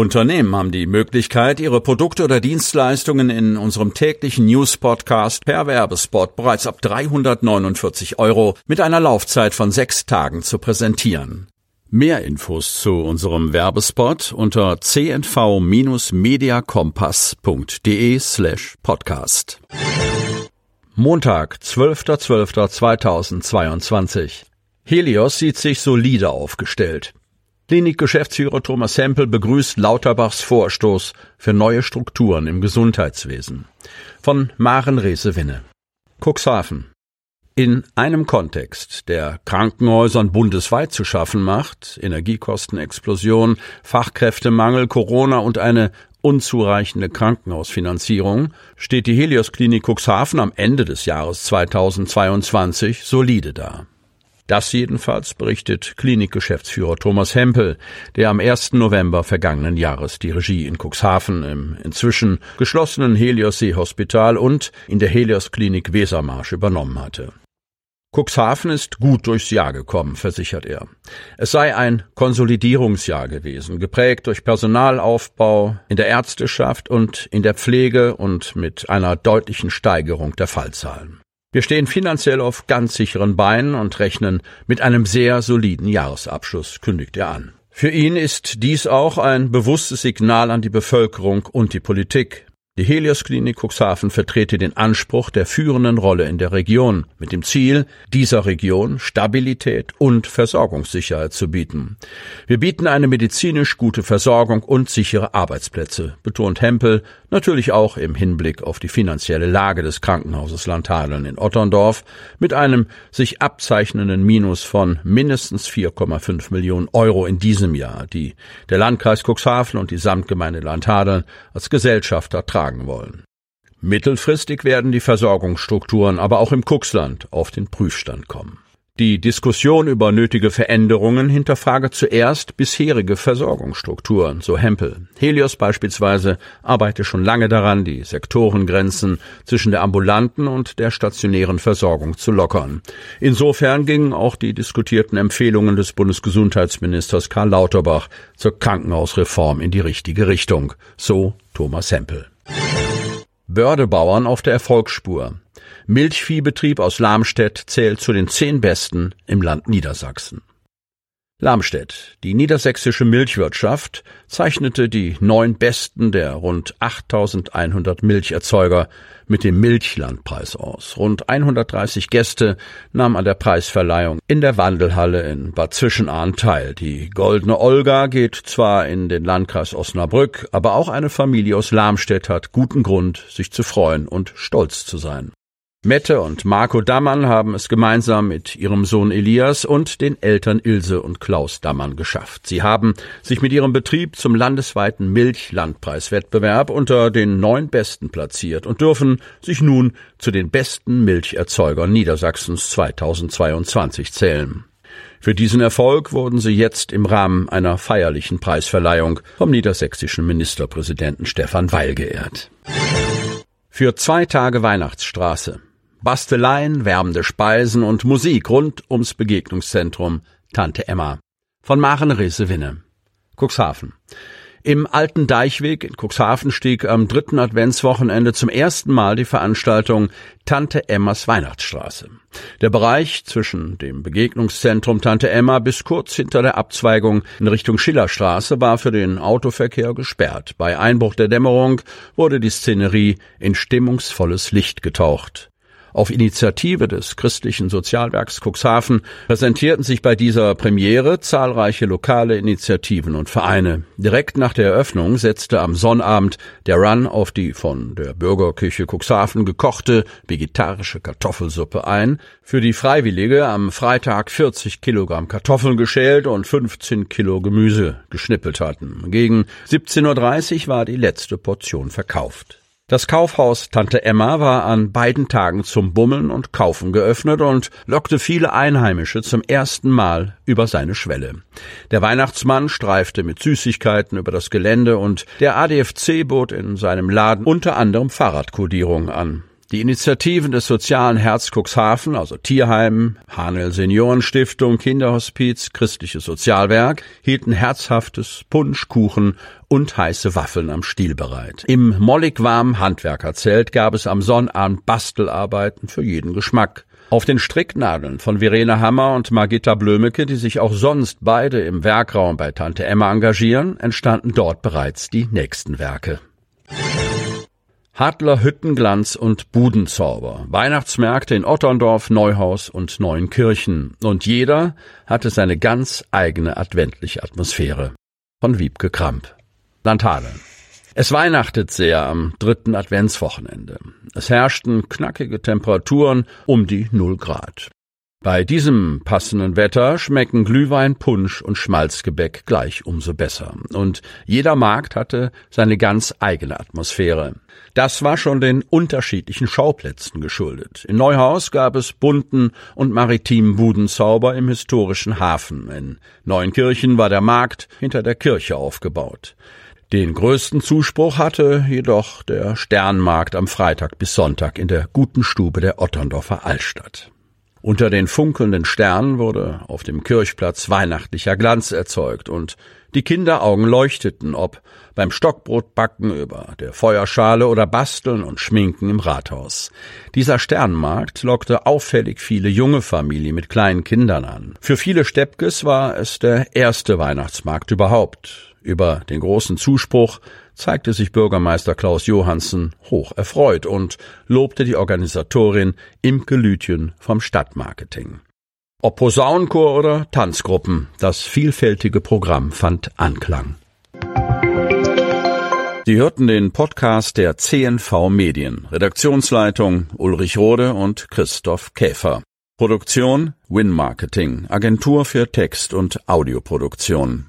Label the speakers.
Speaker 1: Unternehmen haben die Möglichkeit, ihre Produkte oder Dienstleistungen in unserem täglichen News-Podcast per Werbespot bereits ab 349 Euro mit einer Laufzeit von sechs Tagen zu präsentieren. Mehr Infos zu unserem Werbespot unter cnv-mediacompass.de slash podcast. Montag, 12.12.2022. Helios sieht sich solide aufgestellt. Klinikgeschäftsführer Thomas Hempel begrüßt Lauterbachs Vorstoß für neue Strukturen im Gesundheitswesen. Von Maren Rehse-Winne. Cuxhaven. In einem Kontext, der Krankenhäusern bundesweit zu schaffen macht, Energiekostenexplosion, Fachkräftemangel, Corona und eine unzureichende Krankenhausfinanzierung, steht die Helios Klinik Cuxhaven am Ende des Jahres 2022 solide da. Das jedenfalls berichtet Klinikgeschäftsführer Thomas Hempel, der am 1. November vergangenen Jahres die Regie in Cuxhaven im inzwischen geschlossenen Helios Seehospital und in der Helios Klinik Wesermarsch übernommen hatte. Cuxhaven ist gut durchs Jahr gekommen, versichert er. Es sei ein Konsolidierungsjahr gewesen, geprägt durch Personalaufbau in der Ärzteschaft und in der Pflege und mit einer deutlichen Steigerung der Fallzahlen. Wir stehen finanziell auf ganz sicheren Beinen und rechnen mit einem sehr soliden Jahresabschluss, kündigt er an. Für ihn ist dies auch ein bewusstes Signal an die Bevölkerung und die Politik. Die Helios Klinik Cuxhaven vertrete den Anspruch der führenden Rolle in der Region mit dem Ziel, dieser Region Stabilität und Versorgungssicherheit zu bieten. Wir bieten eine medizinisch gute Versorgung und sichere Arbeitsplätze, betont Hempel, natürlich auch im Hinblick auf die finanzielle Lage des Krankenhauses Landhadeln in Otterndorf mit einem sich abzeichnenden Minus von mindestens 4,5 Millionen Euro in diesem Jahr, die der Landkreis Cuxhaven und die Samtgemeinde Landhadeln als Gesellschafter tragen tragen wollen. Mittelfristig werden die Versorgungsstrukturen aber auch im Kuxland auf den Prüfstand kommen. Die Diskussion über nötige Veränderungen hinterfrage zuerst bisherige Versorgungsstrukturen, so Hempel. Helios beispielsweise arbeite schon lange daran, die Sektorengrenzen zwischen der ambulanten und der stationären Versorgung zu lockern. Insofern gingen auch die diskutierten Empfehlungen des Bundesgesundheitsministers Karl Lauterbach zur Krankenhausreform in die richtige Richtung, so Thomas Hempel. Bördebauern auf der Erfolgsspur. Milchviehbetrieb aus Lamstedt zählt zu den zehn besten im Land Niedersachsen. Lamstedt, die niedersächsische Milchwirtschaft, zeichnete die neun besten der rund 8100 Milcherzeuger mit dem Milchlandpreis aus. Rund 130 Gäste nahmen an der Preisverleihung in der Wandelhalle in Bad Zwischenahn teil. Die Goldene Olga geht zwar in den Landkreis Osnabrück, aber auch eine Familie aus Lamstedt hat guten Grund, sich zu freuen und stolz zu sein. Mette und Marco Dammann haben es gemeinsam mit ihrem Sohn Elias und den Eltern Ilse und Klaus Dammann geschafft. Sie haben sich mit ihrem Betrieb zum landesweiten Milchlandpreiswettbewerb unter den neun Besten platziert und dürfen sich nun zu den besten Milcherzeugern Niedersachsens 2022 zählen. Für diesen Erfolg wurden sie jetzt im Rahmen einer feierlichen Preisverleihung vom niedersächsischen Ministerpräsidenten Stefan Weil geehrt. Für zwei Tage Weihnachtsstraße. Basteleien, wärmende Speisen und Musik rund ums Begegnungszentrum Tante Emma von Maren Rese-Winne. Cuxhaven. Im alten Deichweg in Cuxhaven stieg am dritten Adventswochenende zum ersten Mal die Veranstaltung Tante Emmas Weihnachtsstraße. Der Bereich zwischen dem Begegnungszentrum Tante Emma bis kurz hinter der Abzweigung in Richtung Schillerstraße war für den Autoverkehr gesperrt. Bei Einbruch der Dämmerung wurde die Szenerie in stimmungsvolles Licht getaucht. Auf Initiative des christlichen Sozialwerks Cuxhaven präsentierten sich bei dieser Premiere zahlreiche lokale Initiativen und Vereine. Direkt nach der Eröffnung setzte am Sonnabend der Run auf die von der Bürgerkirche Cuxhaven gekochte vegetarische Kartoffelsuppe ein, für die Freiwillige am Freitag 40 Kilogramm Kartoffeln geschält und 15 Kilo Gemüse geschnippelt hatten. Gegen 17.30 Uhr war die letzte Portion verkauft. Das Kaufhaus Tante Emma war an beiden Tagen zum Bummeln und Kaufen geöffnet und lockte viele Einheimische zum ersten Mal über seine Schwelle. Der Weihnachtsmann streifte mit Süßigkeiten über das Gelände und der ADFC bot in seinem Laden unter anderem Fahrradkodierung an. Die Initiativen des sozialen Herz Cuxhaven, also Tierheim, Hanel Seniorenstiftung, Kinderhospiz, Christliches Sozialwerk, hielten herzhaftes Punsch, Kuchen und heiße Waffeln am Stiel bereit. Im mollig warmen Handwerkerzelt gab es am Sonnabend Bastelarbeiten für jeden Geschmack. Auf den Stricknadeln von Verena Hammer und Margitta Blömecke, die sich auch sonst beide im Werkraum bei Tante Emma engagieren, entstanden dort bereits die nächsten Werke. Hadler Hüttenglanz und Budenzauber, Weihnachtsmärkte in Otterndorf, Neuhaus und Neuenkirchen. Und jeder hatte seine ganz eigene adventliche Atmosphäre. Von Wiebke Kramp. Landhadeln. Es weihnachtet sehr am dritten Adventswochenende. Es herrschten knackige Temperaturen um die Null Grad. Bei diesem passenden Wetter schmecken Glühwein, Punsch und Schmalzgebäck gleich umso besser. Und jeder Markt hatte seine ganz eigene Atmosphäre. Das war schon den unterschiedlichen Schauplätzen geschuldet. In Neuhaus gab es bunten und maritimen Budenzauber im historischen Hafen. In Neuenkirchen war der Markt hinter der Kirche aufgebaut. Den größten Zuspruch hatte jedoch der Sternmarkt am Freitag bis Sonntag in der guten Stube der Otterndorfer Altstadt. Unter den funkelnden Sternen wurde auf dem Kirchplatz weihnachtlicher Glanz erzeugt und die Kinderaugen leuchteten, ob beim Stockbrotbacken über der Feuerschale oder Basteln und Schminken im Rathaus. Dieser Sternmarkt lockte auffällig viele junge Familien mit kleinen Kindern an. Für viele Steppkes war es der erste Weihnachtsmarkt überhaupt. Über den großen Zuspruch zeigte sich Bürgermeister Klaus Johansen hoch erfreut und lobte die Organisatorin Imke Lütjen vom Stadtmarketing. Ob Posaunenchor oder Tanzgruppen, das vielfältige Programm fand Anklang. Sie hörten den Podcast der CNV Medien. Redaktionsleitung Ulrich Rode und Christoph Käfer. Produktion Win Marketing, Agentur für Text- und Audioproduktion.